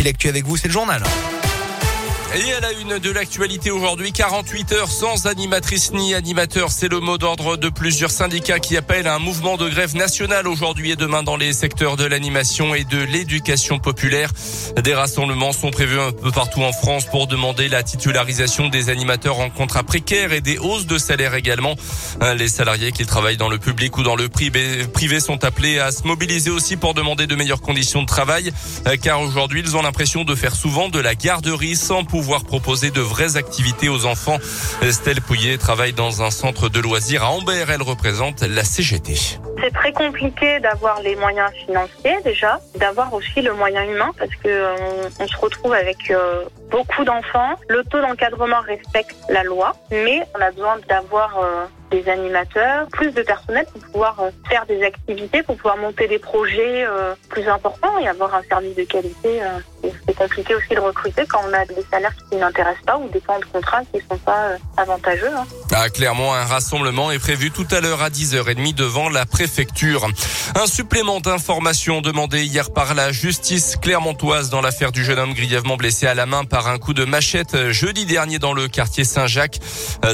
puis l'actu avec vous, c'est le journal. Et à la une de l'actualité aujourd'hui, 48 heures sans animatrice ni animateur. C'est le mot d'ordre de plusieurs syndicats qui appellent à un mouvement de grève nationale aujourd'hui et demain dans les secteurs de l'animation et de l'éducation populaire. Des rassemblements sont prévus un peu partout en France pour demander la titularisation des animateurs en contrat précaire et des hausses de salaire également. Les salariés qui travaillent dans le public ou dans le privé sont appelés à se mobiliser aussi pour demander de meilleures conditions de travail car aujourd'hui ils ont l'impression de faire souvent de la garderie sans pouvoir pouvoir proposer de vraies activités aux enfants. Estelle Pouillet travaille dans un centre de loisirs à Ambert. Elle représente la CGT. C'est très compliqué d'avoir les moyens financiers déjà, d'avoir aussi le moyen humain parce que euh, on, se retrouve avec euh, beaucoup d'enfants. Le taux d'encadrement respecte la loi, mais on a besoin d'avoir euh, des animateurs, plus de personnel pour pouvoir faire des activités, pour pouvoir monter des projets plus importants et avoir un service de qualité. Euh, c'est compliqué aussi de recruter quand on a des salaires qui n'intéressent pas ou des temps de contrat qui sont pas avantageux. Hein. Ah, clairement, un rassemblement est prévu tout à l'heure à 10h30 devant la préfecture. Un supplément d'information demandé hier par la justice clermontoise dans l'affaire du jeune homme grièvement blessé à la main par un coup de machette jeudi dernier dans le quartier Saint-Jacques.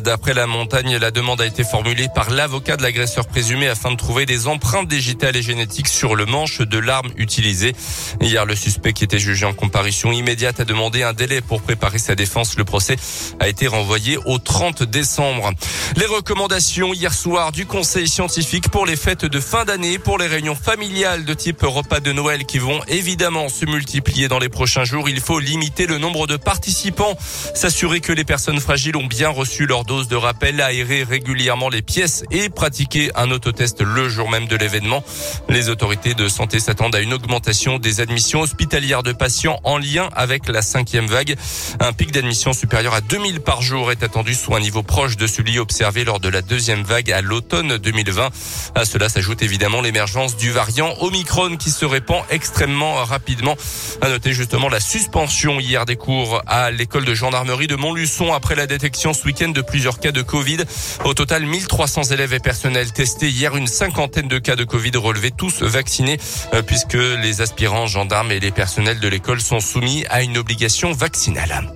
D'après la montagne, la demande a été formulée par l'avocat de l'agresseur présumé afin de trouver des empreintes digitales et génétiques sur le manche de l'arme utilisée. Hier, le suspect qui était jugé en comparution immédiate a demandé un délai pour préparer sa défense. Le procès a été renvoyé au 30 décembre. Les recommandations hier soir du conseil scientifique pour les fêtes de fin d'année, pour les réunions familiales de type repas de Noël qui vont évidemment se multiplier dans les prochains jours. Il faut limiter le nombre de participants, s'assurer que les personnes fragiles ont bien reçu leur dose de rappel, aérer régulièrement les pièces et pratiquer un autotest le jour même de l'événement. Les autorités de santé s'attendent à une augmentation des admissions hospitalières de patients en lien avec la cinquième vague. Un pic d'admission supérieur à 2000 par jour est attendu, soit un niveau proche de celui observé lors de la deuxième vague à l'automne 2020. À cela s'ajoute évidemment l'émergence du variant Omicron qui se répand extrêmement rapidement. À noter justement la suspension hier des cours à l'école de gendarmerie de Montluçon après la détection ce week-end de plusieurs cas de Covid. Au total, 1300 élèves et personnels testés. Hier, une cinquantaine de cas de Covid relevés, tous vaccinés, euh, puisque les aspirants, gendarmes et les personnels de l'école sont soumis à une obligation vaccinale.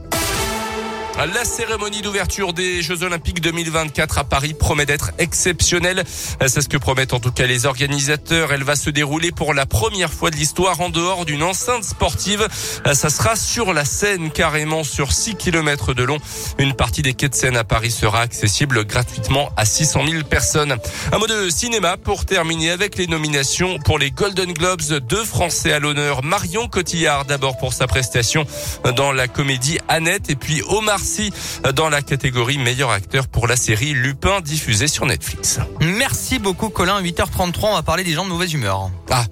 La cérémonie d'ouverture des Jeux Olympiques 2024 à Paris promet d'être exceptionnelle. C'est ce que promettent en tout cas les organisateurs. Elle va se dérouler pour la première fois de l'histoire en dehors d'une enceinte sportive. Ça sera sur la Seine, carrément sur 6 km de long. Une partie des quais de Seine à Paris sera accessible gratuitement à 600 000 personnes. Un mot de cinéma pour terminer avec les nominations pour les Golden Globes. Deux Français à l'honneur. Marion Cotillard d'abord pour sa prestation dans la comédie Annette et puis Omar dans la catégorie meilleur acteur pour la série Lupin diffusée sur Netflix. Merci beaucoup Colin, 8h33, on va parler des gens de mauvaise humeur. Ah